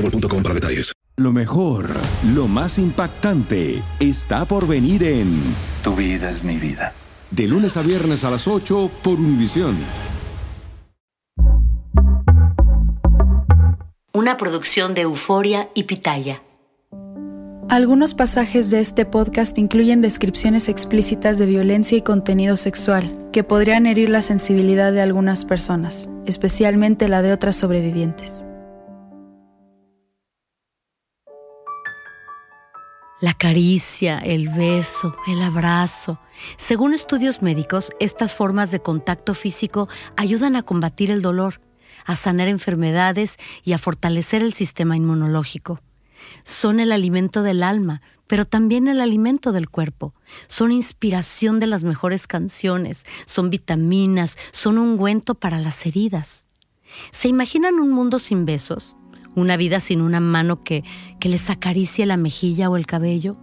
mobile.com para detalles. Lo mejor, lo más impactante, está por venir en Tu vida es mi vida. De lunes a viernes a las 8 por Univisión. Una producción de Euforia y Pitaya. Algunos pasajes de este podcast incluyen descripciones explícitas de violencia y contenido sexual que podrían herir la sensibilidad de algunas personas, especialmente la de otras sobrevivientes. La caricia, el beso, el abrazo. Según estudios médicos, estas formas de contacto físico ayudan a combatir el dolor, a sanar enfermedades y a fortalecer el sistema inmunológico. Son el alimento del alma, pero también el alimento del cuerpo. Son inspiración de las mejores canciones, son vitaminas, son ungüento para las heridas. ¿Se imaginan un mundo sin besos? Una vida sin una mano que, que les acaricie la mejilla o el cabello?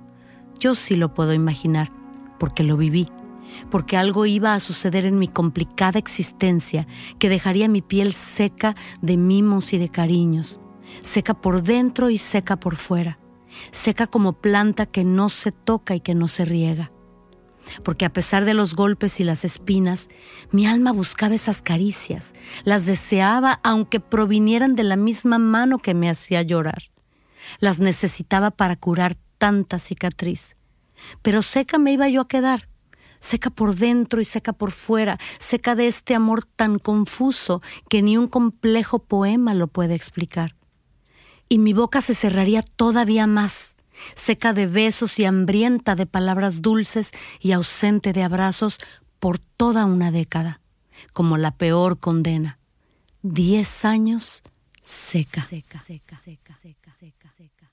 Yo sí lo puedo imaginar, porque lo viví, porque algo iba a suceder en mi complicada existencia que dejaría mi piel seca de mimos y de cariños, seca por dentro y seca por fuera, seca como planta que no se toca y que no se riega porque a pesar de los golpes y las espinas, mi alma buscaba esas caricias, las deseaba aunque provinieran de la misma mano que me hacía llorar. Las necesitaba para curar tanta cicatriz. Pero seca me iba yo a quedar, seca por dentro y seca por fuera, seca de este amor tan confuso que ni un complejo poema lo puede explicar. Y mi boca se cerraría todavía más seca de besos y hambrienta de palabras dulces y ausente de abrazos por toda una década, como la peor condena. Diez años seca. seca, seca, seca, seca, seca, seca,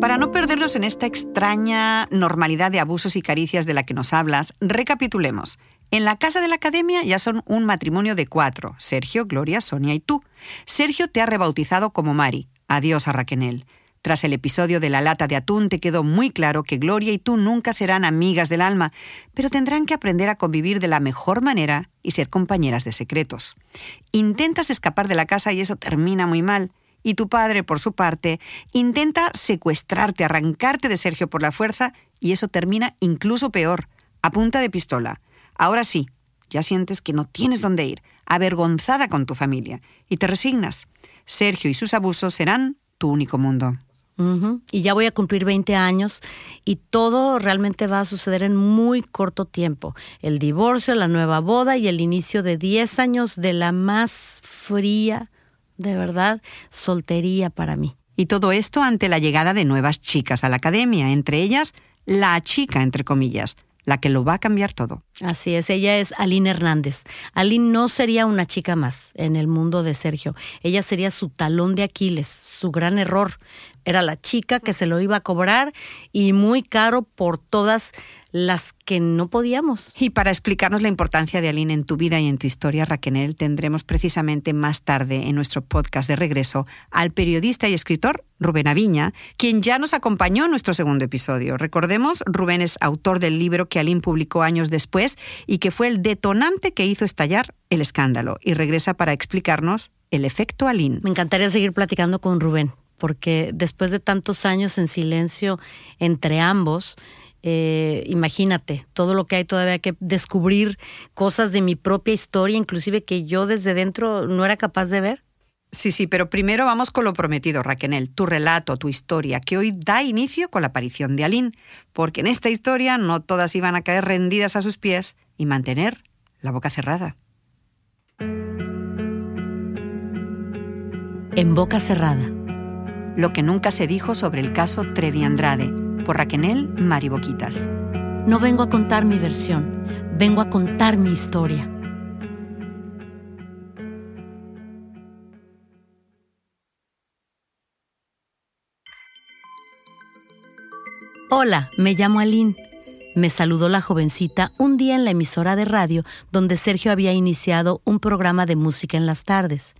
Para no perdernos en esta extraña normalidad de abusos y caricias de la que nos hablas, recapitulemos. En la casa de la academia ya son un matrimonio de cuatro, Sergio, Gloria, Sonia y tú. Sergio te ha rebautizado como Mari. Adiós a Raquenel. Tras el episodio de la lata de atún te quedó muy claro que Gloria y tú nunca serán amigas del alma, pero tendrán que aprender a convivir de la mejor manera y ser compañeras de secretos. Intentas escapar de la casa y eso termina muy mal. Y tu padre, por su parte, intenta secuestrarte, arrancarte de Sergio por la fuerza y eso termina incluso peor, a punta de pistola. Ahora sí, ya sientes que no tienes dónde ir, avergonzada con tu familia, y te resignas. Sergio y sus abusos serán tu único mundo. Y ya voy a cumplir 20 años y todo realmente va a suceder en muy corto tiempo. El divorcio, la nueva boda y el inicio de 10 años de la más fría, de verdad, soltería para mí. Y todo esto ante la llegada de nuevas chicas a la academia, entre ellas la chica, entre comillas, la que lo va a cambiar todo. Así es, ella es Aline Hernández. Aline no sería una chica más en el mundo de Sergio. Ella sería su talón de Aquiles, su gran error. Era la chica que se lo iba a cobrar y muy caro por todas las que no podíamos. Y para explicarnos la importancia de Aline en tu vida y en tu historia, Raquel, tendremos precisamente más tarde en nuestro podcast de regreso al periodista y escritor Rubén Aviña, quien ya nos acompañó en nuestro segundo episodio. Recordemos, Rubén es autor del libro que Aline publicó años después y que fue el detonante que hizo estallar el escándalo. Y regresa para explicarnos el efecto Aline. Me encantaría seguir platicando con Rubén, porque después de tantos años en silencio entre ambos, eh, imagínate, todo lo que hay todavía que descubrir, cosas de mi propia historia, inclusive que yo desde dentro no era capaz de ver. Sí, sí, pero primero vamos con lo prometido, Raquel, tu relato, tu historia, que hoy da inicio con la aparición de Aline, porque en esta historia no todas iban a caer rendidas a sus pies y mantener la boca cerrada. En boca cerrada. Lo que nunca se dijo sobre el caso Trevi Andrade, por Raquenel Mariboquitas. No vengo a contar mi versión, vengo a contar mi historia. Hola, me llamo Aline. Me saludó la jovencita un día en la emisora de radio donde Sergio había iniciado un programa de música en las tardes.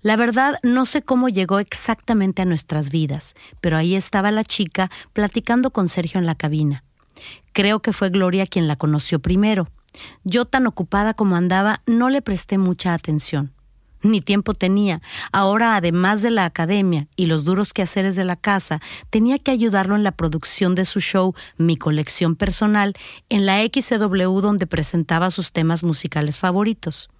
La verdad, no sé cómo llegó exactamente a nuestras vidas, pero ahí estaba la chica platicando con Sergio en la cabina. Creo que fue Gloria quien la conoció primero. Yo tan ocupada como andaba, no le presté mucha atención ni tiempo tenía. Ahora, además de la academia y los duros quehaceres de la casa, tenía que ayudarlo en la producción de su show Mi colección personal en la XW donde presentaba sus temas musicales favoritos.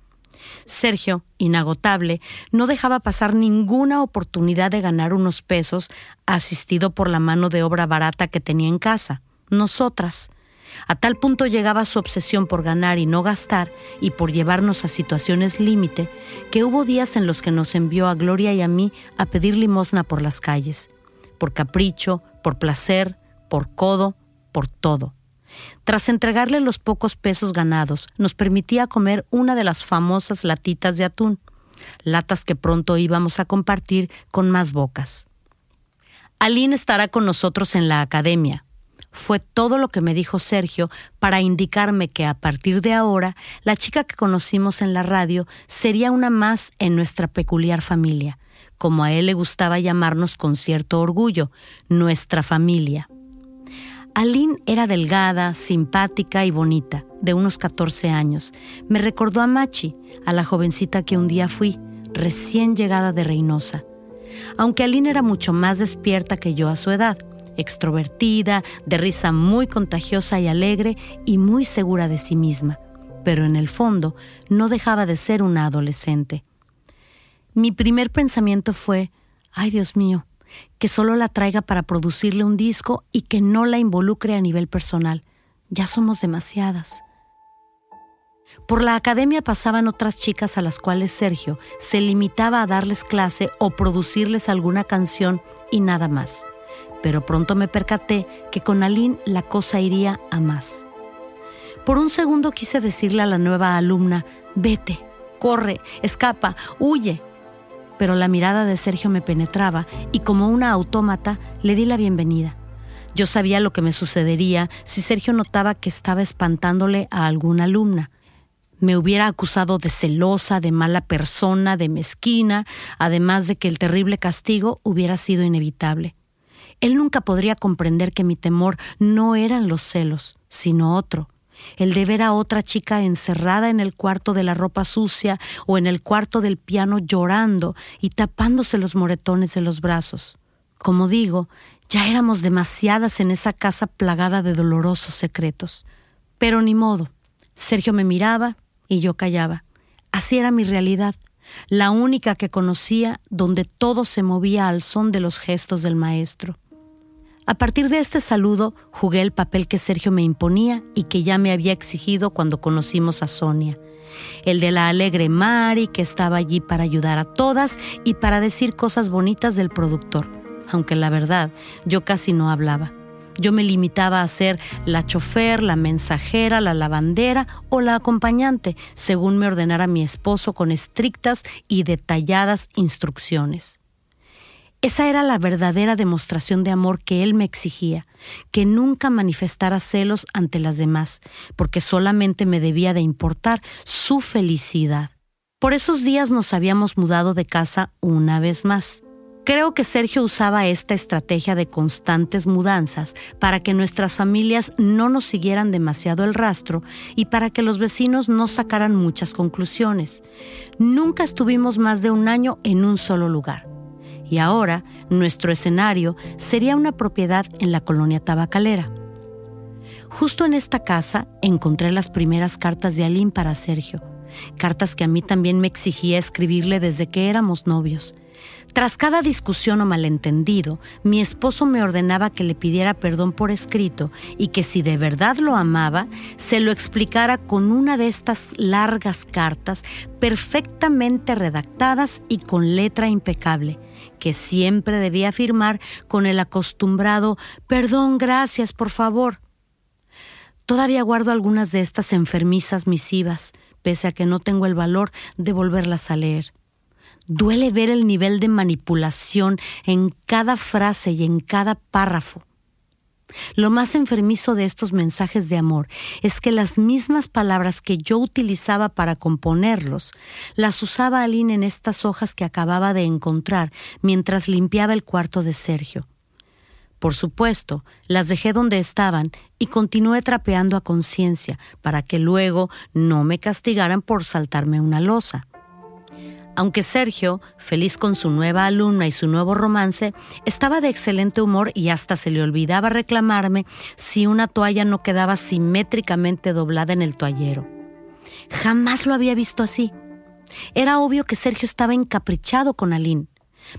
Sergio, inagotable, no dejaba pasar ninguna oportunidad de ganar unos pesos asistido por la mano de obra barata que tenía en casa, nosotras. A tal punto llegaba su obsesión por ganar y no gastar y por llevarnos a situaciones límite, que hubo días en los que nos envió a Gloria y a mí a pedir limosna por las calles, por capricho, por placer, por codo, por todo. Tras entregarle los pocos pesos ganados, nos permitía comer una de las famosas latitas de atún, latas que pronto íbamos a compartir con más bocas. Aline estará con nosotros en la academia, fue todo lo que me dijo Sergio para indicarme que a partir de ahora la chica que conocimos en la radio sería una más en nuestra peculiar familia, como a él le gustaba llamarnos con cierto orgullo, nuestra familia. Aline era delgada, simpática y bonita, de unos 14 años. Me recordó a Machi, a la jovencita que un día fui, recién llegada de Reynosa. Aunque Aline era mucho más despierta que yo a su edad, extrovertida, de risa muy contagiosa y alegre y muy segura de sí misma, pero en el fondo no dejaba de ser una adolescente. Mi primer pensamiento fue, ay Dios mío, que solo la traiga para producirle un disco y que no la involucre a nivel personal. Ya somos demasiadas. Por la academia pasaban otras chicas a las cuales Sergio se limitaba a darles clase o producirles alguna canción y nada más pero pronto me percaté que con Aline la cosa iría a más. Por un segundo quise decirle a la nueva alumna, vete, corre, escapa, huye. Pero la mirada de Sergio me penetraba y como una autómata le di la bienvenida. Yo sabía lo que me sucedería si Sergio notaba que estaba espantándole a alguna alumna. Me hubiera acusado de celosa, de mala persona, de mezquina, además de que el terrible castigo hubiera sido inevitable. Él nunca podría comprender que mi temor no eran los celos, sino otro, el de ver a otra chica encerrada en el cuarto de la ropa sucia o en el cuarto del piano llorando y tapándose los moretones de los brazos. Como digo, ya éramos demasiadas en esa casa plagada de dolorosos secretos. Pero ni modo. Sergio me miraba y yo callaba. Así era mi realidad, la única que conocía donde todo se movía al son de los gestos del maestro. A partir de este saludo jugué el papel que Sergio me imponía y que ya me había exigido cuando conocimos a Sonia. El de la alegre Mari que estaba allí para ayudar a todas y para decir cosas bonitas del productor, aunque la verdad yo casi no hablaba. Yo me limitaba a ser la chofer, la mensajera, la lavandera o la acompañante, según me ordenara mi esposo con estrictas y detalladas instrucciones. Esa era la verdadera demostración de amor que él me exigía, que nunca manifestara celos ante las demás, porque solamente me debía de importar su felicidad. Por esos días nos habíamos mudado de casa una vez más. Creo que Sergio usaba esta estrategia de constantes mudanzas para que nuestras familias no nos siguieran demasiado el rastro y para que los vecinos no sacaran muchas conclusiones. Nunca estuvimos más de un año en un solo lugar y ahora nuestro escenario sería una propiedad en la colonia tabacalera. Justo en esta casa encontré las primeras cartas de Aline para Sergio, cartas que a mí también me exigía escribirle desde que éramos novios, Tras cada discusión o malentendido, mi esposo me ordenaba que le pidiera perdón por escrito y que si de verdad lo amaba, se lo explicara con una de estas largas cartas perfectamente redactadas y con letra impecable, que siempre debía firmar con el acostumbrado perdón, gracias, por favor. Todavía guardo algunas de estas enfermizas misivas, pese a que no tengo el valor de volverlas a leer. Duele ver el nivel de manipulación en cada frase y en cada párrafo. Lo más enfermizo de estos mensajes de amor es que las mismas palabras que yo utilizaba para componerlos, las usaba Aline en estas hojas que acababa de encontrar mientras limpiaba el cuarto de Sergio. Por supuesto, las dejé donde estaban y continué trapeando a conciencia para que luego no me castigaran por saltarme una losa. Aunque Sergio, feliz con su nueva alumna y su nuevo romance, estaba de excelente humor y hasta se le olvidaba reclamarme si una toalla no quedaba simétricamente doblada en el toallero. Jamás lo había visto así. Era obvio que Sergio estaba encaprichado con Aline.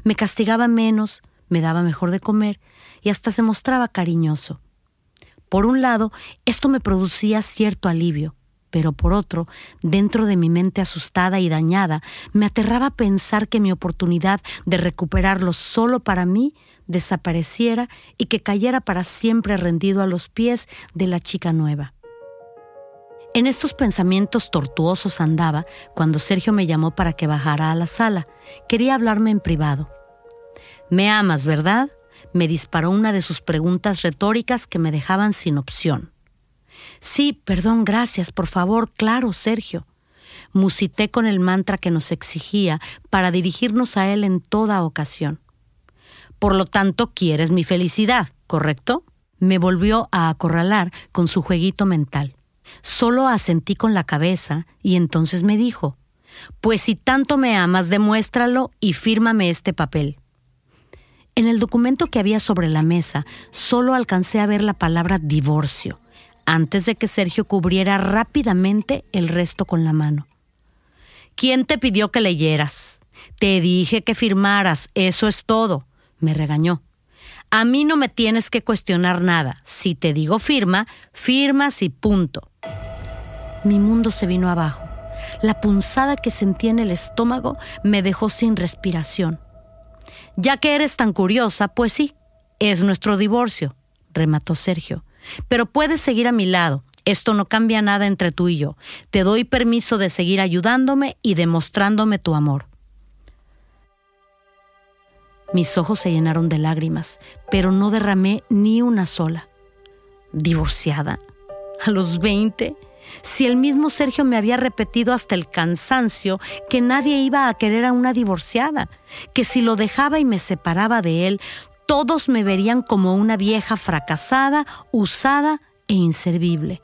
Me castigaba menos, me daba mejor de comer y hasta se mostraba cariñoso. Por un lado, esto me producía cierto alivio, pero por otro, dentro de mi mente asustada y dañada, me aterraba pensar que mi oportunidad de recuperarlo solo para mí desapareciera y que cayera para siempre rendido a los pies de la chica nueva. En estos pensamientos tortuosos andaba cuando Sergio me llamó para que bajara a la sala. Quería hablarme en privado. Me amas, ¿verdad? Me disparó una de sus preguntas retóricas que me dejaban sin opción. Sí, perdón, gracias, por favor, claro, Sergio. Musité con el mantra que nos exigía para dirigirnos a él en toda ocasión. Por lo tanto, quieres mi felicidad, ¿correcto? Me volvió a acorralar con su jueguito mental. Solo asentí con la cabeza y entonces me dijo, Pues si tanto me amas, demuéstralo y fírmame este papel. En el documento que había sobre la mesa, solo alcancé a ver la palabra divorcio antes de que Sergio cubriera rápidamente el resto con la mano. ¿Quién te pidió que leyeras? Te dije que firmaras, eso es todo, me regañó. A mí no me tienes que cuestionar nada. Si te digo firma, firmas y punto. Mi mundo se vino abajo. La punzada que sentí en el estómago me dejó sin respiración. Ya que eres tan curiosa, pues sí, es nuestro divorcio, remató Sergio. Pero puedes seguir a mi lado. Esto no cambia nada entre tú y yo. Te doy permiso de seguir ayudándome y demostrándome tu amor. Mis ojos se llenaron de lágrimas, pero no derramé ni una sola. ¿Divorciada? ¿A los 20? Si el mismo Sergio me había repetido hasta el cansancio que nadie iba a querer a una divorciada, que si lo dejaba y me separaba de él, todos me verían como una vieja fracasada, usada e inservible.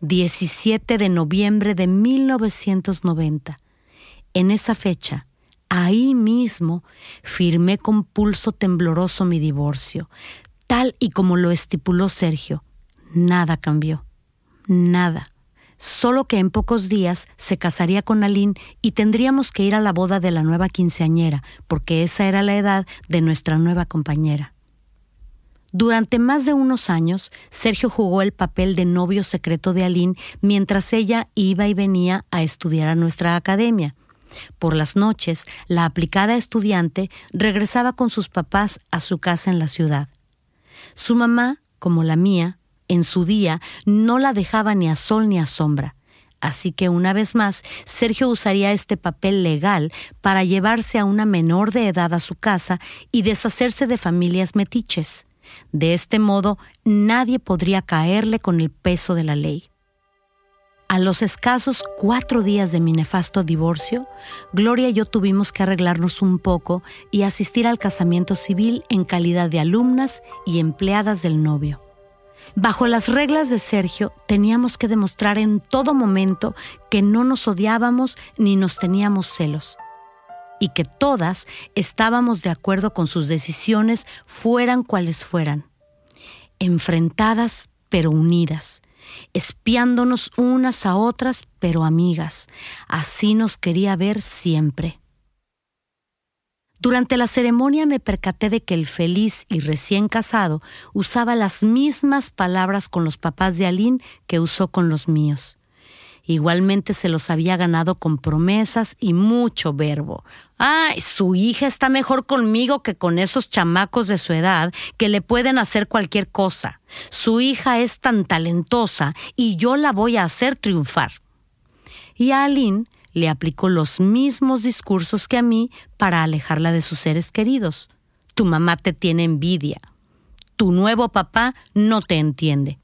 17 de noviembre de 1990. En esa fecha, ahí mismo, firmé con pulso tembloroso mi divorcio, tal y como lo estipuló Sergio. Nada cambió. Nada. Solo que en pocos días se casaría con Aline y tendríamos que ir a la boda de la nueva quinceañera, porque esa era la edad de nuestra nueva compañera. Durante más de unos años, Sergio jugó el papel de novio secreto de Aline mientras ella iba y venía a estudiar a nuestra academia. Por las noches, la aplicada estudiante regresaba con sus papás a su casa en la ciudad. Su mamá, como la mía, en su día no la dejaba ni a sol ni a sombra. Así que una vez más, Sergio usaría este papel legal para llevarse a una menor de edad a su casa y deshacerse de familias metiches. De este modo, nadie podría caerle con el peso de la ley. A los escasos cuatro días de mi nefasto divorcio, Gloria y yo tuvimos que arreglarnos un poco y asistir al casamiento civil en calidad de alumnas y empleadas del novio. Bajo las reglas de Sergio, teníamos que demostrar en todo momento que no nos odiábamos ni nos teníamos celos y que todas estábamos de acuerdo con sus decisiones, fueran cuales fueran. Enfrentadas pero unidas, espiándonos unas a otras pero amigas. Así nos quería ver siempre. Durante la ceremonia me percaté de que el feliz y recién casado usaba las mismas palabras con los papás de Aline que usó con los míos. Igualmente se los había ganado con promesas y mucho verbo. Ay, su hija está mejor conmigo que con esos chamacos de su edad que le pueden hacer cualquier cosa. Su hija es tan talentosa y yo la voy a hacer triunfar. Y a Aline le aplicó los mismos discursos que a mí para alejarla de sus seres queridos. Tu mamá te tiene envidia. Tu nuevo papá no te entiende.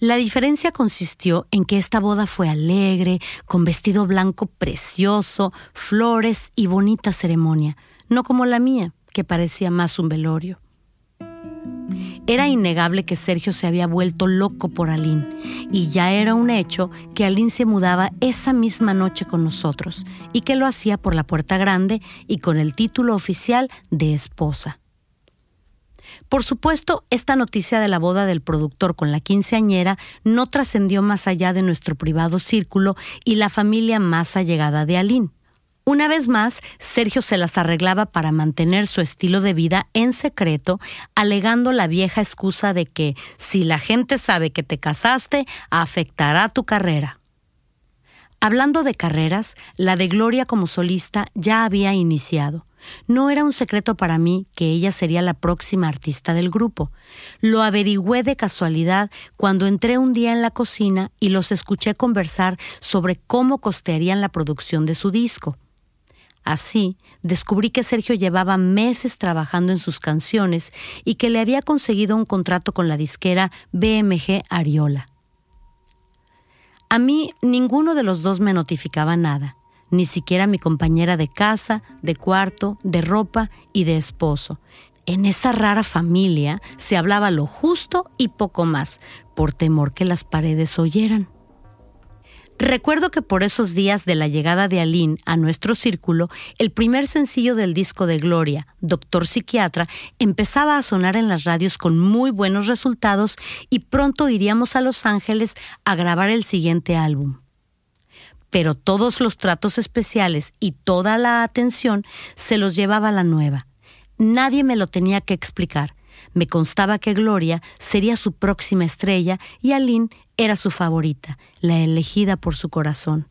La diferencia consistió en que esta boda fue alegre, con vestido blanco precioso, flores y bonita ceremonia, no como la mía, que parecía más un velorio. Era innegable que Sergio se había vuelto loco por Aline, y ya era un hecho que Aline se mudaba esa misma noche con nosotros, y que lo hacía por la puerta grande y con el título oficial de esposa. Por supuesto, esta noticia de la boda del productor con la quinceañera no trascendió más allá de nuestro privado círculo y la familia más allegada de Aline. Una vez más, Sergio se las arreglaba para mantener su estilo de vida en secreto, alegando la vieja excusa de que si la gente sabe que te casaste, afectará tu carrera. Hablando de carreras, la de Gloria como solista ya había iniciado. No era un secreto para mí que ella sería la próxima artista del grupo. Lo averigüé de casualidad cuando entré un día en la cocina y los escuché conversar sobre cómo costearían la producción de su disco. Así, descubrí que Sergio llevaba meses trabajando en sus canciones y que le había conseguido un contrato con la disquera BMG Ariola. A mí ninguno de los dos me notificaba nada ni siquiera mi compañera de casa, de cuarto, de ropa y de esposo. En esa rara familia se hablaba lo justo y poco más, por temor que las paredes oyeran. Recuerdo que por esos días de la llegada de Aline a nuestro círculo, el primer sencillo del disco de Gloria, Doctor Psiquiatra, empezaba a sonar en las radios con muy buenos resultados y pronto iríamos a Los Ángeles a grabar el siguiente álbum pero todos los tratos especiales y toda la atención se los llevaba la nueva. Nadie me lo tenía que explicar. Me constaba que Gloria sería su próxima estrella y Aline era su favorita, la elegida por su corazón.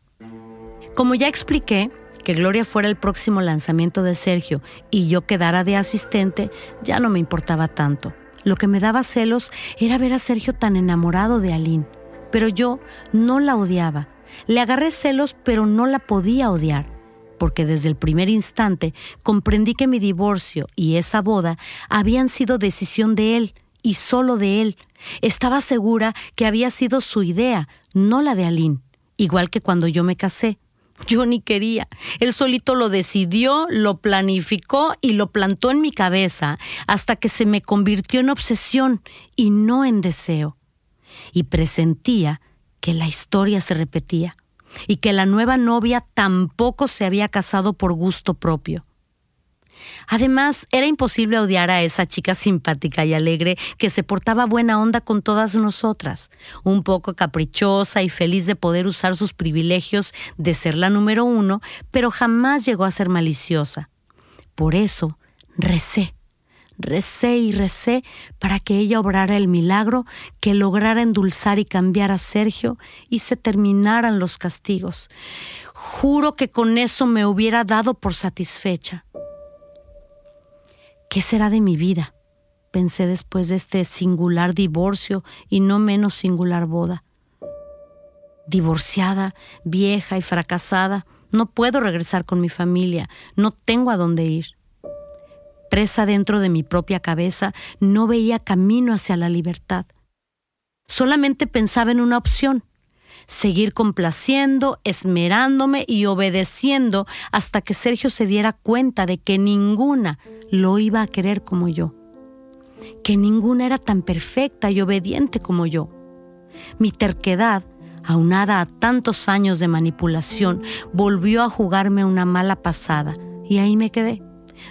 Como ya expliqué, que Gloria fuera el próximo lanzamiento de Sergio y yo quedara de asistente, ya no me importaba tanto. Lo que me daba celos era ver a Sergio tan enamorado de Aline, pero yo no la odiaba, le agarré celos, pero no la podía odiar, porque desde el primer instante comprendí que mi divorcio y esa boda habían sido decisión de él y solo de él. Estaba segura que había sido su idea, no la de Aline, igual que cuando yo me casé. Yo ni quería. Él solito lo decidió, lo planificó y lo plantó en mi cabeza hasta que se me convirtió en obsesión y no en deseo. Y presentía que la historia se repetía y que la nueva novia tampoco se había casado por gusto propio. Además, era imposible odiar a esa chica simpática y alegre que se portaba buena onda con todas nosotras, un poco caprichosa y feliz de poder usar sus privilegios de ser la número uno, pero jamás llegó a ser maliciosa. Por eso, recé, Recé y recé para que ella obrara el milagro que lograra endulzar y cambiar a Sergio y se terminaran los castigos. Juro que con eso me hubiera dado por satisfecha. ¿Qué será de mi vida? Pensé después de este singular divorcio y no menos singular boda. Divorciada, vieja y fracasada, no puedo regresar con mi familia, no tengo a dónde ir presa dentro de mi propia cabeza, no veía camino hacia la libertad. Solamente pensaba en una opción, seguir complaciendo, esmerándome y obedeciendo hasta que Sergio se diera cuenta de que ninguna lo iba a querer como yo, que ninguna era tan perfecta y obediente como yo. Mi terquedad, aunada a tantos años de manipulación, volvió a jugarme una mala pasada y ahí me quedé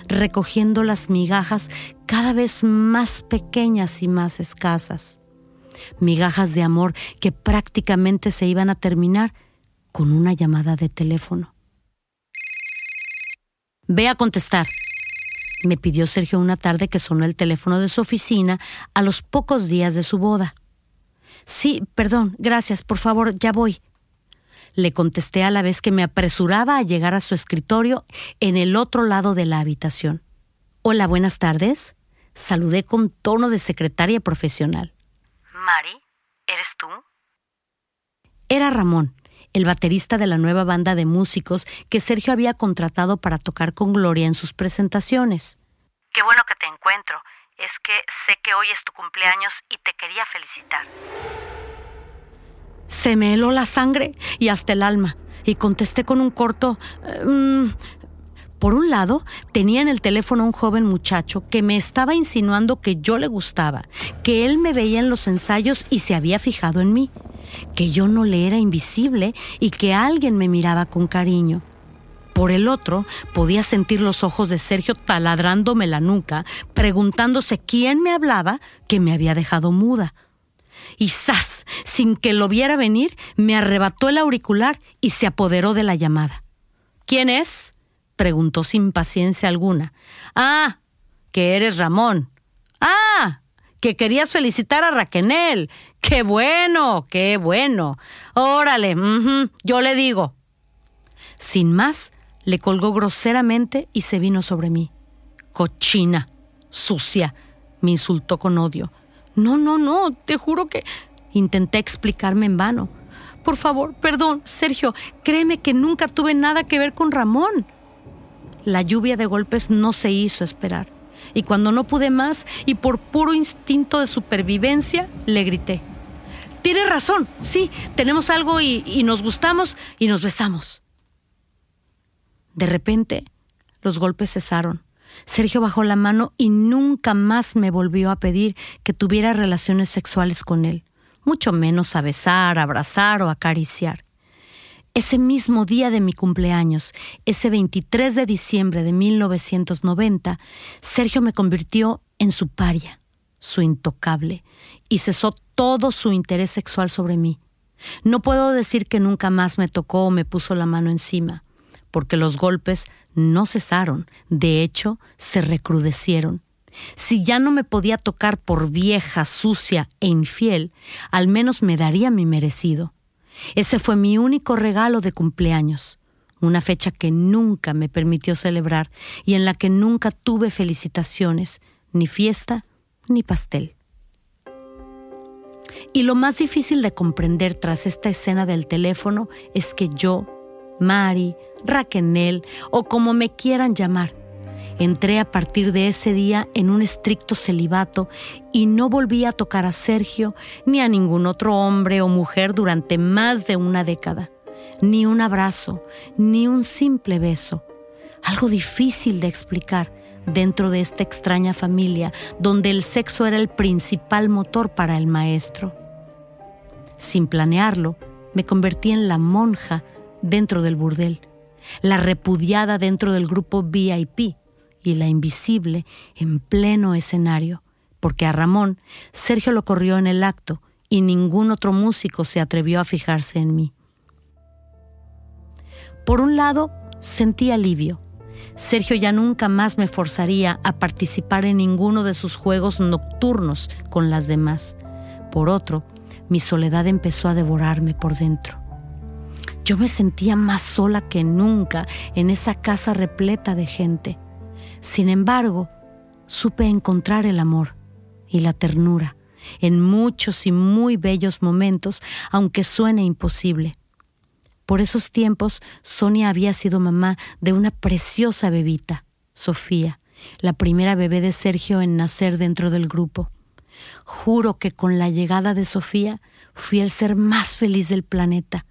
recogiendo las migajas cada vez más pequeñas y más escasas. Migajas de amor que prácticamente se iban a terminar con una llamada de teléfono. Ve a contestar. Me pidió Sergio una tarde que sonó el teléfono de su oficina a los pocos días de su boda. Sí, perdón, gracias, por favor, ya voy. Le contesté a la vez que me apresuraba a llegar a su escritorio en el otro lado de la habitación. Hola, buenas tardes. Saludé con tono de secretaria profesional. Mari, ¿eres tú? Era Ramón, el baterista de la nueva banda de músicos que Sergio había contratado para tocar con Gloria en sus presentaciones. Qué bueno que te encuentro. Es que sé que hoy es tu cumpleaños y te quería felicitar. Se me heló la sangre y hasta el alma, y contesté con un corto... Mm, por un lado, tenía en el teléfono un joven muchacho que me estaba insinuando que yo le gustaba, que él me veía en los ensayos y se había fijado en mí, que yo no le era invisible y que alguien me miraba con cariño. Por el otro, podía sentir los ojos de Sergio taladrándome la nuca, preguntándose quién me hablaba que me había dejado muda y ¡zas! Sin que lo viera venir, me arrebató el auricular y se apoderó de la llamada. ¿Quién es? preguntó sin paciencia alguna. Ah, que eres Ramón. Ah, que querías felicitar a Raquenel. ¡Qué bueno! ¡Qué bueno! Órale, yo le digo. Sin más, le colgó groseramente y se vino sobre mí. Cochina, sucia, me insultó con odio. No, no, no, te juro que... Intenté explicarme en vano. Por favor, perdón, Sergio, créeme que nunca tuve nada que ver con Ramón. La lluvia de golpes no se hizo esperar. Y cuando no pude más y por puro instinto de supervivencia, le grité. Tienes razón, sí, tenemos algo y, y nos gustamos y nos besamos. De repente, los golpes cesaron. Sergio bajó la mano y nunca más me volvió a pedir que tuviera relaciones sexuales con él, mucho menos a besar, abrazar o acariciar. Ese mismo día de mi cumpleaños, ese 23 de diciembre de 1990, Sergio me convirtió en su paria, su intocable, y cesó todo su interés sexual sobre mí. No puedo decir que nunca más me tocó o me puso la mano encima, porque los golpes no cesaron, de hecho, se recrudecieron. Si ya no me podía tocar por vieja, sucia e infiel, al menos me daría mi merecido. Ese fue mi único regalo de cumpleaños, una fecha que nunca me permitió celebrar y en la que nunca tuve felicitaciones, ni fiesta, ni pastel. Y lo más difícil de comprender tras esta escena del teléfono es que yo, Mari, Raquenel o como me quieran llamar. Entré a partir de ese día en un estricto celibato y no volví a tocar a Sergio ni a ningún otro hombre o mujer durante más de una década. Ni un abrazo, ni un simple beso. Algo difícil de explicar dentro de esta extraña familia donde el sexo era el principal motor para el maestro. Sin planearlo, me convertí en la monja dentro del burdel, la repudiada dentro del grupo VIP y la invisible en pleno escenario, porque a Ramón Sergio lo corrió en el acto y ningún otro músico se atrevió a fijarse en mí. Por un lado, sentí alivio. Sergio ya nunca más me forzaría a participar en ninguno de sus juegos nocturnos con las demás. Por otro, mi soledad empezó a devorarme por dentro. Yo me sentía más sola que nunca en esa casa repleta de gente. Sin embargo, supe encontrar el amor y la ternura en muchos y muy bellos momentos, aunque suene imposible. Por esos tiempos, Sonia había sido mamá de una preciosa bebita, Sofía, la primera bebé de Sergio en nacer dentro del grupo. Juro que con la llegada de Sofía fui el ser más feliz del planeta.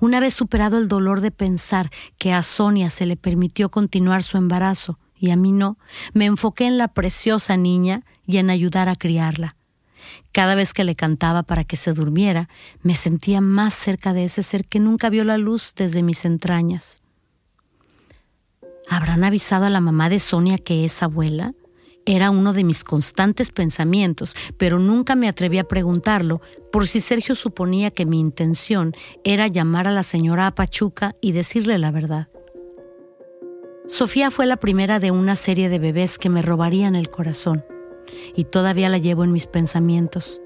Una vez superado el dolor de pensar que a Sonia se le permitió continuar su embarazo y a mí no, me enfoqué en la preciosa niña y en ayudar a criarla. Cada vez que le cantaba para que se durmiera, me sentía más cerca de ese ser que nunca vio la luz desde mis entrañas. ¿Habrán avisado a la mamá de Sonia que es abuela? Era uno de mis constantes pensamientos, pero nunca me atreví a preguntarlo por si Sergio suponía que mi intención era llamar a la señora a Pachuca y decirle la verdad. Sofía fue la primera de una serie de bebés que me robarían el corazón y todavía la llevo en mis pensamientos.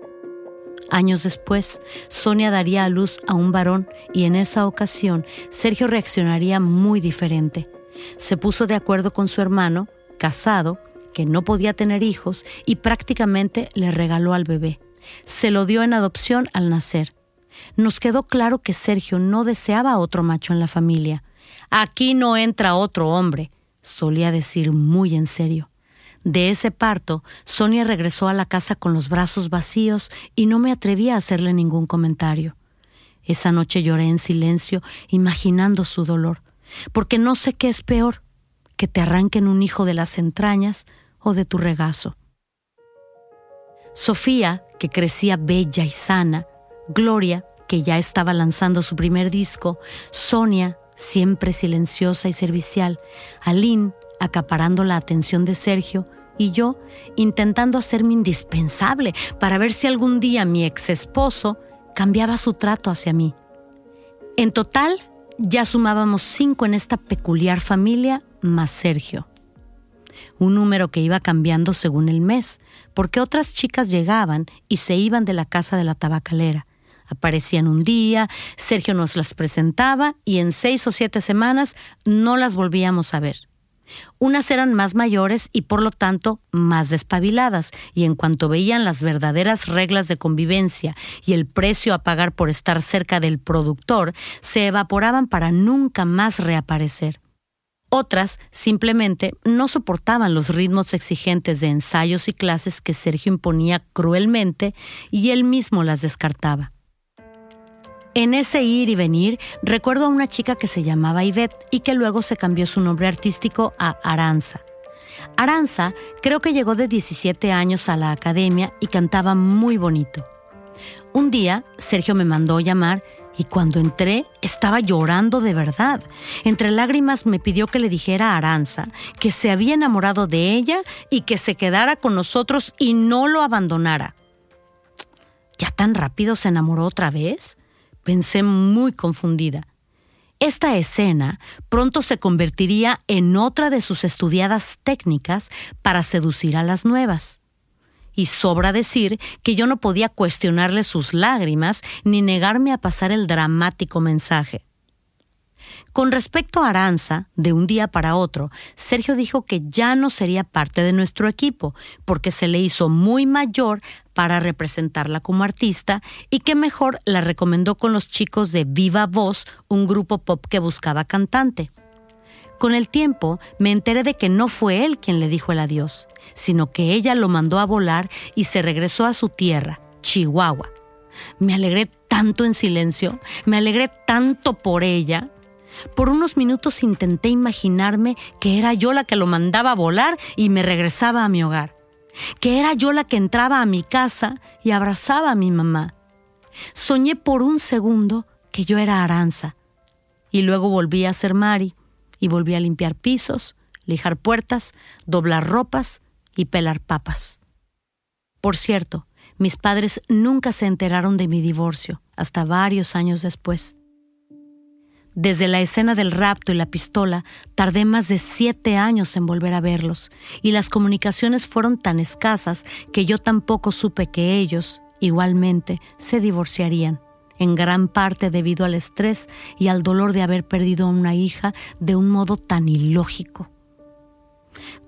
Años después, Sonia daría a luz a un varón y en esa ocasión Sergio reaccionaría muy diferente. Se puso de acuerdo con su hermano, casado, que no podía tener hijos y prácticamente le regaló al bebé. Se lo dio en adopción al nacer. Nos quedó claro que Sergio no deseaba otro macho en la familia. Aquí no entra otro hombre, solía decir muy en serio. De ese parto, Sonia regresó a la casa con los brazos vacíos y no me atreví a hacerle ningún comentario. Esa noche lloré en silencio, imaginando su dolor, porque no sé qué es peor, que te arranquen un hijo de las entrañas o de tu regazo. Sofía, que crecía bella y sana, Gloria, que ya estaba lanzando su primer disco, Sonia, siempre silenciosa y servicial, Aline, acaparando la atención de Sergio, y yo intentando hacerme indispensable para ver si algún día mi ex esposo cambiaba su trato hacia mí. En total, ya sumábamos cinco en esta peculiar familia, más Sergio. Un número que iba cambiando según el mes, porque otras chicas llegaban y se iban de la casa de la tabacalera. Aparecían un día, Sergio nos las presentaba y en seis o siete semanas no las volvíamos a ver. Unas eran más mayores y por lo tanto más despabiladas, y en cuanto veían las verdaderas reglas de convivencia y el precio a pagar por estar cerca del productor, se evaporaban para nunca más reaparecer. Otras simplemente no soportaban los ritmos exigentes de ensayos y clases que Sergio imponía cruelmente y él mismo las descartaba. En ese ir y venir, recuerdo a una chica que se llamaba Yvette y que luego se cambió su nombre artístico a Aranza. Aranza creo que llegó de 17 años a la academia y cantaba muy bonito. Un día, Sergio me mandó llamar y cuando entré estaba llorando de verdad. Entre lágrimas me pidió que le dijera a Aranza que se había enamorado de ella y que se quedara con nosotros y no lo abandonara. ¿Ya tan rápido se enamoró otra vez? pensé muy confundida. Esta escena pronto se convertiría en otra de sus estudiadas técnicas para seducir a las nuevas. Y sobra decir que yo no podía cuestionarle sus lágrimas ni negarme a pasar el dramático mensaje. Con respecto a Aranza, de un día para otro, Sergio dijo que ya no sería parte de nuestro equipo, porque se le hizo muy mayor para representarla como artista y que mejor la recomendó con los chicos de Viva Voz, un grupo pop que buscaba cantante. Con el tiempo me enteré de que no fue él quien le dijo el adiós, sino que ella lo mandó a volar y se regresó a su tierra, Chihuahua. Me alegré tanto en silencio, me alegré tanto por ella, por unos minutos intenté imaginarme que era yo la que lo mandaba a volar y me regresaba a mi hogar, que era yo la que entraba a mi casa y abrazaba a mi mamá. Soñé por un segundo que yo era Aranza, y luego volví a ser Mari, y volví a limpiar pisos, lijar puertas, doblar ropas y pelar papas. Por cierto, mis padres nunca se enteraron de mi divorcio, hasta varios años después. Desde la escena del rapto y la pistola, tardé más de siete años en volver a verlos, y las comunicaciones fueron tan escasas que yo tampoco supe que ellos, igualmente, se divorciarían, en gran parte debido al estrés y al dolor de haber perdido a una hija de un modo tan ilógico.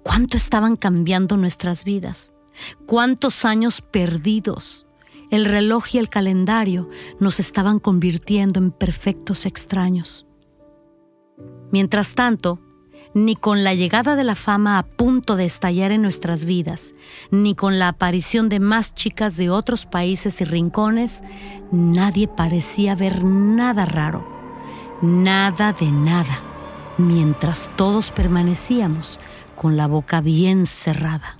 ¿Cuánto estaban cambiando nuestras vidas? ¿Cuántos años perdidos? el reloj y el calendario nos estaban convirtiendo en perfectos extraños. Mientras tanto, ni con la llegada de la fama a punto de estallar en nuestras vidas, ni con la aparición de más chicas de otros países y rincones, nadie parecía ver nada raro, nada de nada, mientras todos permanecíamos con la boca bien cerrada.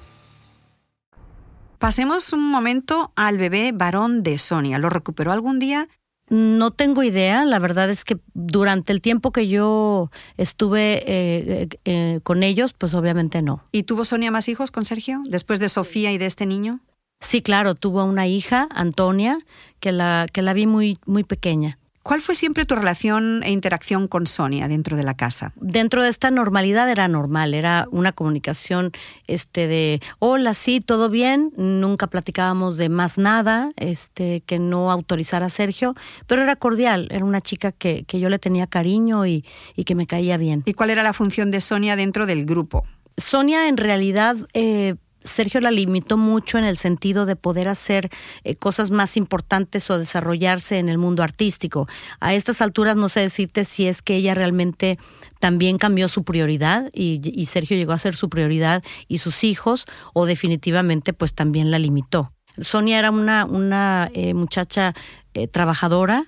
Pasemos un momento al bebé varón de Sonia. ¿Lo recuperó algún día? No tengo idea, la verdad es que durante el tiempo que yo estuve eh, eh, eh, con ellos, pues obviamente no. ¿Y tuvo Sonia más hijos con Sergio después de Sofía y de este niño? Sí, claro, tuvo una hija, Antonia, que la, que la vi muy, muy pequeña. ¿Cuál fue siempre tu relación e interacción con Sonia dentro de la casa? Dentro de esta normalidad era normal, era una comunicación este de hola, sí, todo bien, nunca platicábamos de más nada, este que no autorizara a Sergio, pero era cordial, era una chica que, que yo le tenía cariño y, y, que me caía bien. ¿Y cuál era la función de Sonia dentro del grupo? Sonia en realidad eh, Sergio la limitó mucho en el sentido de poder hacer eh, cosas más importantes o desarrollarse en el mundo artístico. A estas alturas no sé decirte si es que ella realmente también cambió su prioridad y, Sergio llegó a ser su prioridad y sus hijos o definitivamente pues también la limitó. Sonia era una, una eh, muchacha eh, trabajadora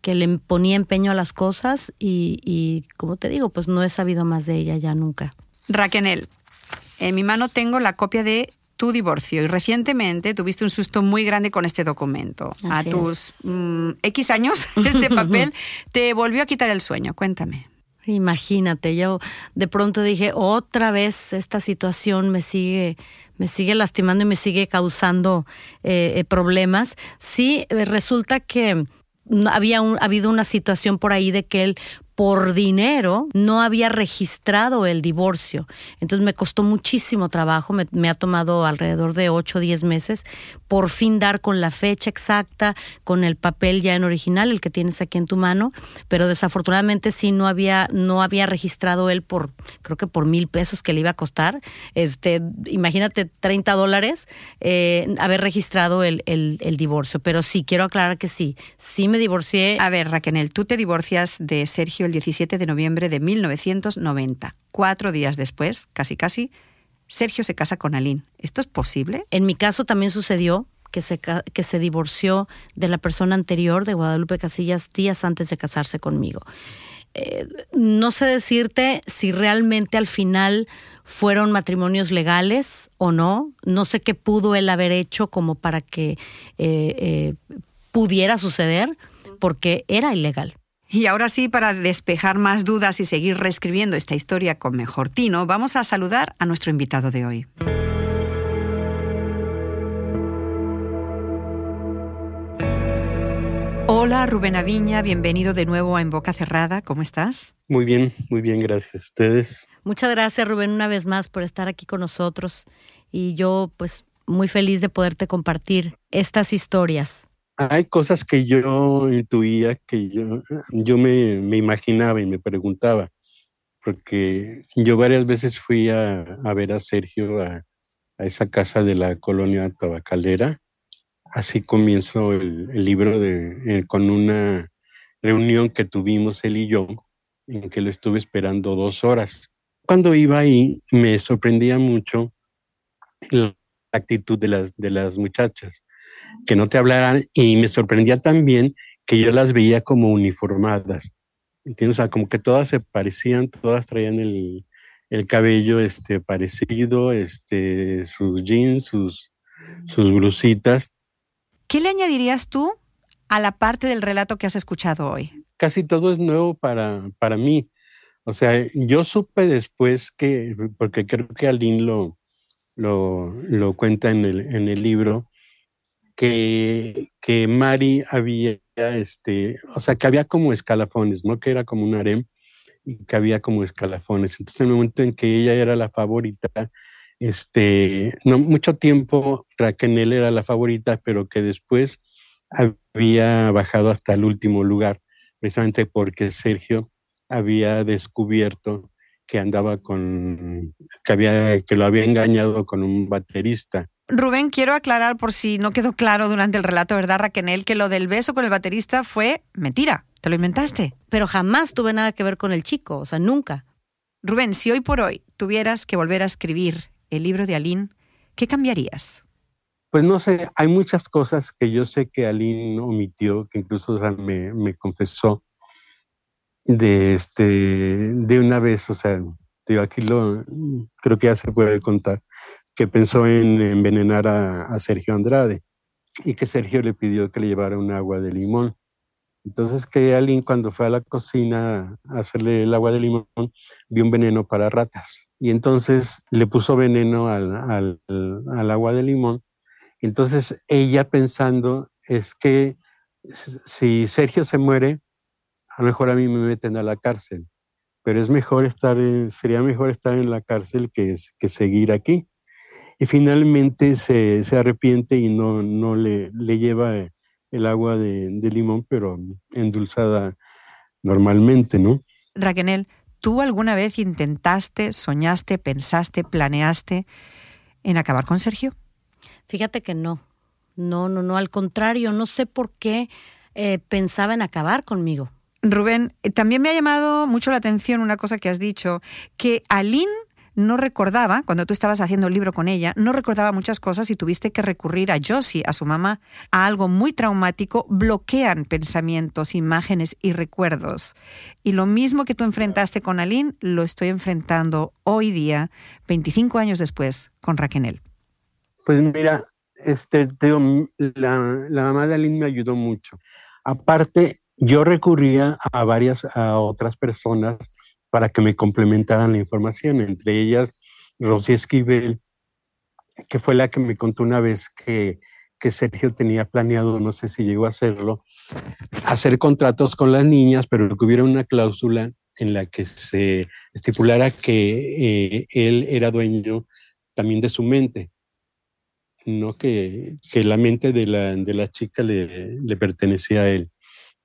que le ponía empeño a las cosas y, y como te digo pues no he sabido más de ella ya nunca. Raquel, en mi mano tengo la copia de tu divorcio y recientemente tuviste un susto muy grande con este documento. a tus mm, X años, este papel te volvió a quitar el sueño. Cuéntame. Imagínate, yo de pronto dije, otra vez esta situación me sigue, me sigue lastimando y me sigue causando eh, eh, problemas. Sí, eh, resulta que había habido una situación por ahí de que él por dinero no había registrado el divorcio. Entonces me costó muchísimo trabajo, me, ha tomado alrededor de 8 o 10 meses por fin dar con la fecha exacta, con el papel ya en original, el que tienes aquí en tu mano, pero desafortunadamente sí no había, no había registrado él por, creo que por mil pesos que le iba a costar. Este, imagínate 30 dólares eh, haber registrado el, el, el divorcio. Pero sí, quiero aclarar que sí, sí me divorcié. A ver, Raquel, tú te divorcias de Sergio el 17 de noviembre de 1990. Cuatro días después, casi casi, Sergio se casa con Aline. ¿Esto es posible? En mi caso también sucedió que se, que se divorció de la persona anterior, de Guadalupe Casillas, días antes de casarse conmigo. Eh, no sé decirte si realmente al final fueron matrimonios legales o no. No sé qué pudo él haber hecho como para que eh, eh, pudiera suceder, porque era ilegal. Y ahora sí, para despejar más dudas y seguir reescribiendo esta historia con mejor tino, vamos a saludar a nuestro invitado de hoy. Hola Rubén Aviña, bienvenido de nuevo a En Boca Cerrada, ¿cómo estás? Muy bien, muy bien, gracias. ¿Ustedes? Muchas gracias Rubén una vez más por estar aquí con nosotros y yo pues muy feliz de poderte compartir estas historias. Hay cosas que yo intuía, que yo, yo me, me imaginaba y me preguntaba, porque yo varias veces fui a, a ver a Sergio a, a, esa casa de la colonia tabacalera. Así comienzo el, libro de, eh, con una reunión que tuvimos él y yo, en que lo estuve esperando dos horas. Cuando iba ahí, me sorprendía mucho la actitud de las, de las muchachas, que no te hablaran, y me sorprendía también que yo las veía como uniformadas. ¿Entiendes? O sea, como que todas se parecían, todas traían el, el cabello este, parecido, este, sus jeans, sus, sus blusitas. ¿Qué le añadirías tú a la parte del relato que has escuchado hoy? Casi todo es nuevo para, para mí. O sea, yo supe después que, porque creo que Aline lo, lo, lo cuenta en el, en el libro, que, que Mari había, este, o sea, que había como escalafones, ¿no? Que era como un harem y que había como escalafones. Entonces, en el momento en que ella era la favorita, este, no mucho tiempo Raquel era la favorita, pero que después había bajado hasta el último lugar, precisamente porque Sergio había descubierto que andaba con, que, había, que lo había engañado con un baterista. Rubén, quiero aclarar por si no quedó claro durante el relato, ¿verdad, Raquel? Que lo del beso con el baterista fue mentira. ¿Te lo inventaste? Pero jamás tuve nada que ver con el chico, o sea, nunca. Rubén, si hoy por hoy tuvieras que volver a escribir el libro de Aline, ¿qué cambiarías? Pues no sé, hay muchas cosas que yo sé que Aline omitió, que incluso me, me confesó de este de una vez, o sea, digo, aquí lo creo que ya se puede contar, que pensó en envenenar a, Sergio Andrade y que Sergio le pidió que le llevara un agua de limón. Entonces que alguien cuando fue a la cocina a hacerle el agua de limón vio un veneno para ratas y entonces le puso veneno al, al, al agua de limón. Entonces ella pensando es que si Sergio se muere, a lo mejor a mí me meten a la cárcel, pero es mejor estar, en, sería mejor estar en la cárcel que, que seguir aquí. Y finalmente se, se arrepiente y no, no le, le lleva el agua de, de, limón, pero endulzada normalmente, ¿no? Raquel, ¿tú alguna vez intentaste, soñaste, pensaste, planeaste en acabar con Sergio? Fíjate que no. No, no, no, al contrario, no sé por qué eh, pensaba en acabar conmigo. Rubén, eh, también me ha llamado mucho la atención una cosa que has dicho, que Aline no recordaba, cuando tú estabas haciendo el libro con ella, no recordaba muchas cosas y tuviste que recurrir a Josie, a su mamá, a algo muy traumático, bloquean pensamientos, imágenes y recuerdos. Y lo mismo que tú enfrentaste con Aline, lo estoy enfrentando hoy día, 25 años después, con Raquel. Pues mira, este, la, la mamá de Aline me ayudó mucho. Aparte, yo recurría a varias, a otras personas para que me complementaran la información, entre ellas Rosy Esquivel, que fue la que me contó una vez que, que Sergio tenía planeado, no sé si llegó a hacerlo, hacer contratos con las niñas, pero que hubiera una cláusula en la que se estipulara que eh, él era dueño también de su mente, no que, que la mente de la, de la chica le, le pertenecía a él.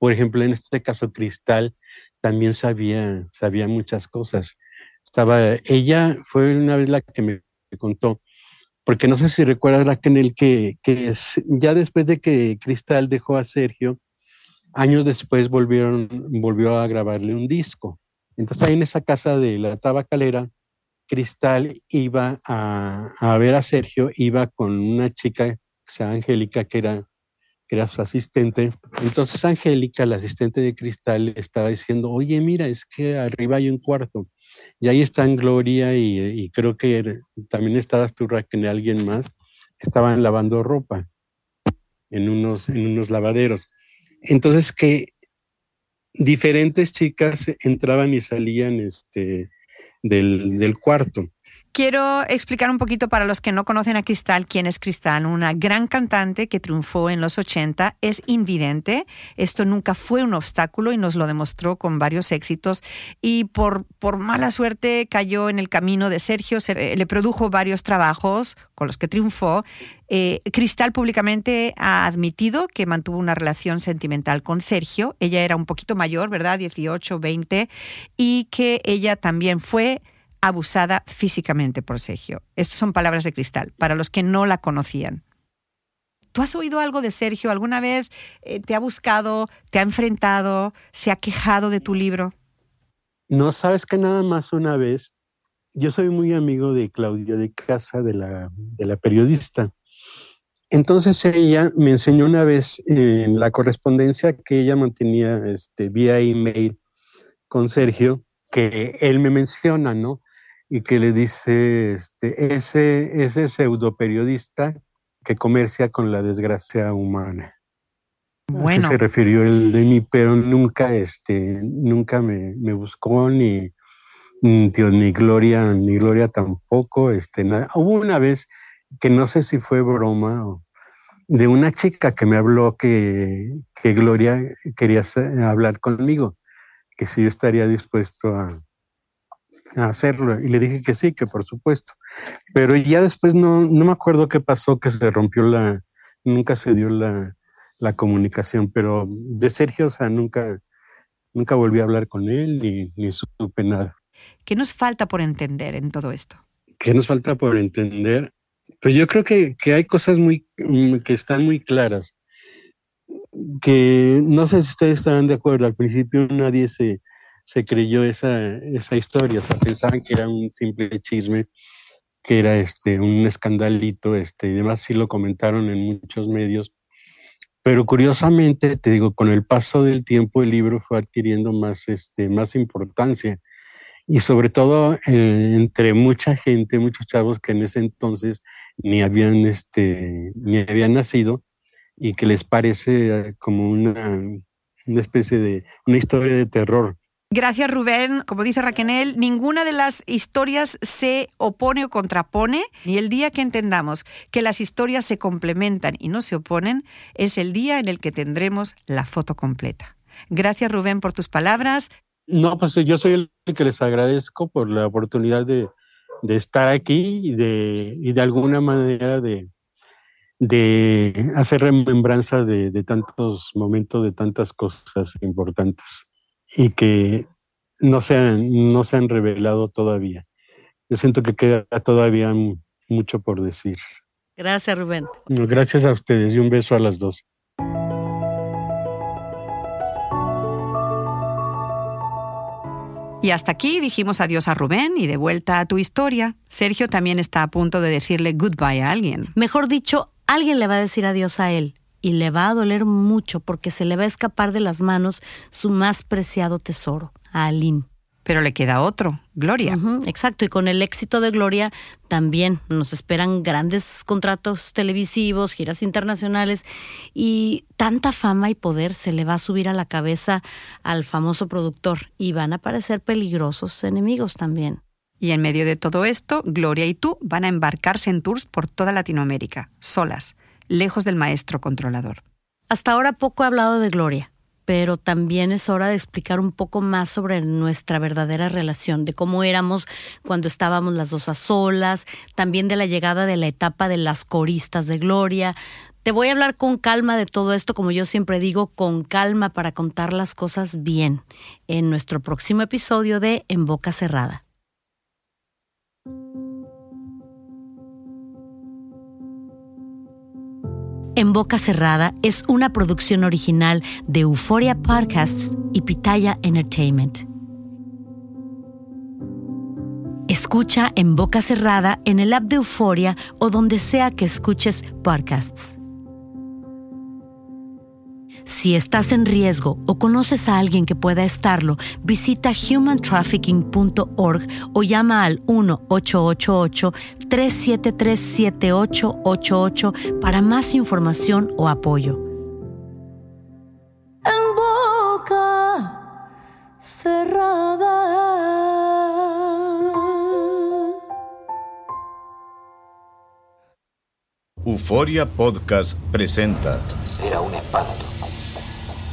Por ejemplo, en este caso, Cristal también sabía, sabía muchas cosas. Estaba, ella fue una vez la que me contó, porque no sé si recuerdas, Raquel, que, que ya después de que Cristal dejó a Sergio, años después volvieron, volvió a grabarle un disco. Entonces ahí en esa casa de la tabacalera, Cristal iba a, a ver a Sergio, iba con una chica, que Angélica, que era era su asistente. Entonces Angélica, la asistente de Cristal, estaba diciendo, oye, mira, es que arriba hay un cuarto. Y ahí están Gloria y, creo que también estabas tú, Raquel, alguien más. Estaban lavando ropa en unos, en unos lavaderos. Entonces que diferentes chicas entraban y salían este, del, del cuarto. Quiero explicar un poquito para los que no conocen a Cristal quién es Cristal, una gran cantante que triunfó en los 80, es invidente, esto nunca fue un obstáculo y nos lo demostró con varios éxitos y por, por mala suerte cayó en el camino de Sergio, se, le produjo varios trabajos con los que triunfó. Eh, Cristal públicamente ha admitido que mantuvo una relación sentimental con Sergio, ella era un poquito mayor, ¿verdad? 18, 20, y que ella también fue abusada físicamente por Sergio. Estas son palabras de cristal, para los que no la conocían. ¿Tú has oído algo de Sergio? ¿Alguna vez eh, te ha buscado, te ha enfrentado, se ha quejado de tu libro? No, sabes que nada más una vez, yo soy muy amigo de Claudia de Casa, de la, periodista. Entonces ella me enseñó una vez en la correspondencia que ella mantenía este, vía email con Sergio, que él me menciona, ¿no? Y que le dice este, ese, ese pseudo periodista que comercia con la desgracia humana. Bueno. se refirió el de mí, pero nunca, este, nunca me, me buscó ni, ni Gloria, ni Gloria tampoco, este, nada. Hubo una vez que no sé si fue broma o de una chica que me habló que, que Gloria quería hablar conmigo, que si yo estaría dispuesto a, hacerlo. Y le dije que sí, que por supuesto. Pero ya después no, no me acuerdo qué pasó, que se rompió la, nunca se dio la, la comunicación, pero de Sergio, o sea, nunca, nunca volví a hablar con él ni, ni supe nada. ¿Qué nos falta por entender en todo esto? ¿Qué nos falta por entender? Pues yo creo que, que hay cosas muy, mm, que están muy claras. Que no sé si ustedes estarán de acuerdo, al principio nadie se, se creyó esa, esa historia, o sea, pensaban que era un simple chisme, que era este, un escandalito, este, y demás sí lo comentaron en muchos medios, pero curiosamente, te digo, con el paso del tiempo el libro fue adquiriendo más, este, más importancia. Y sobre todo eh, entre mucha gente, muchos chavos que en ese entonces ni habían, este, ni habían nacido y que les parece como una, una especie de, una historia de terror Gracias, Rubén. Como dice Raquel, ninguna de las historias se opone o contrapone. Y el día que entendamos que las historias se complementan y no se oponen, es el día en el que tendremos la foto completa. Gracias, Rubén, por tus palabras. No, pues yo soy el que les agradezco por la oportunidad de, estar aquí y de, y de alguna manera de, hacer remembranzas de tantos momentos, de tantas cosas importantes y que no se han, no se han revelado todavía. Yo siento que queda todavía mucho por decir. Gracias, Rubén. Gracias a ustedes y un beso a las dos. Y hasta aquí dijimos adiós a Rubén y de vuelta a tu historia. Sergio también está a punto de decirle goodbye a alguien. Mejor dicho, alguien le va a decir adiós a él y le va a doler mucho porque se le va a escapar de las manos su más preciado tesoro, a Aline. Pero le queda otro, Gloria. exacto, y con el éxito de Gloria también nos esperan grandes contratos televisivos, giras internacionales y tanta fama y poder se le va a subir a la cabeza al famoso productor y van a aparecer peligrosos enemigos también. Y en medio de todo esto, Gloria y tú van a embarcarse en tours por toda Latinoamérica, solas lejos del maestro controlador. Hasta ahora poco he hablado de Gloria, pero también es hora de explicar un poco más sobre nuestra verdadera relación, de cómo éramos cuando estábamos las dos a solas, también de la llegada de la etapa de las coristas de Gloria. Te voy a hablar con calma de todo esto, como yo siempre digo, con calma para contar las cosas bien, en nuestro próximo episodio de En Boca Cerrada. En Boca Cerrada es una producción original de Euphoria Podcasts y Pitaya Entertainment. Escucha en Boca Cerrada en el app de Euphoria o donde sea que escuches podcasts. Si estás en riesgo o conoces a alguien que pueda estarlo, visita humantrafficking.org o llama al 1-888-373-7888 para más información o apoyo. En boca cerrada. Euforia Podcast presenta. Era un espanto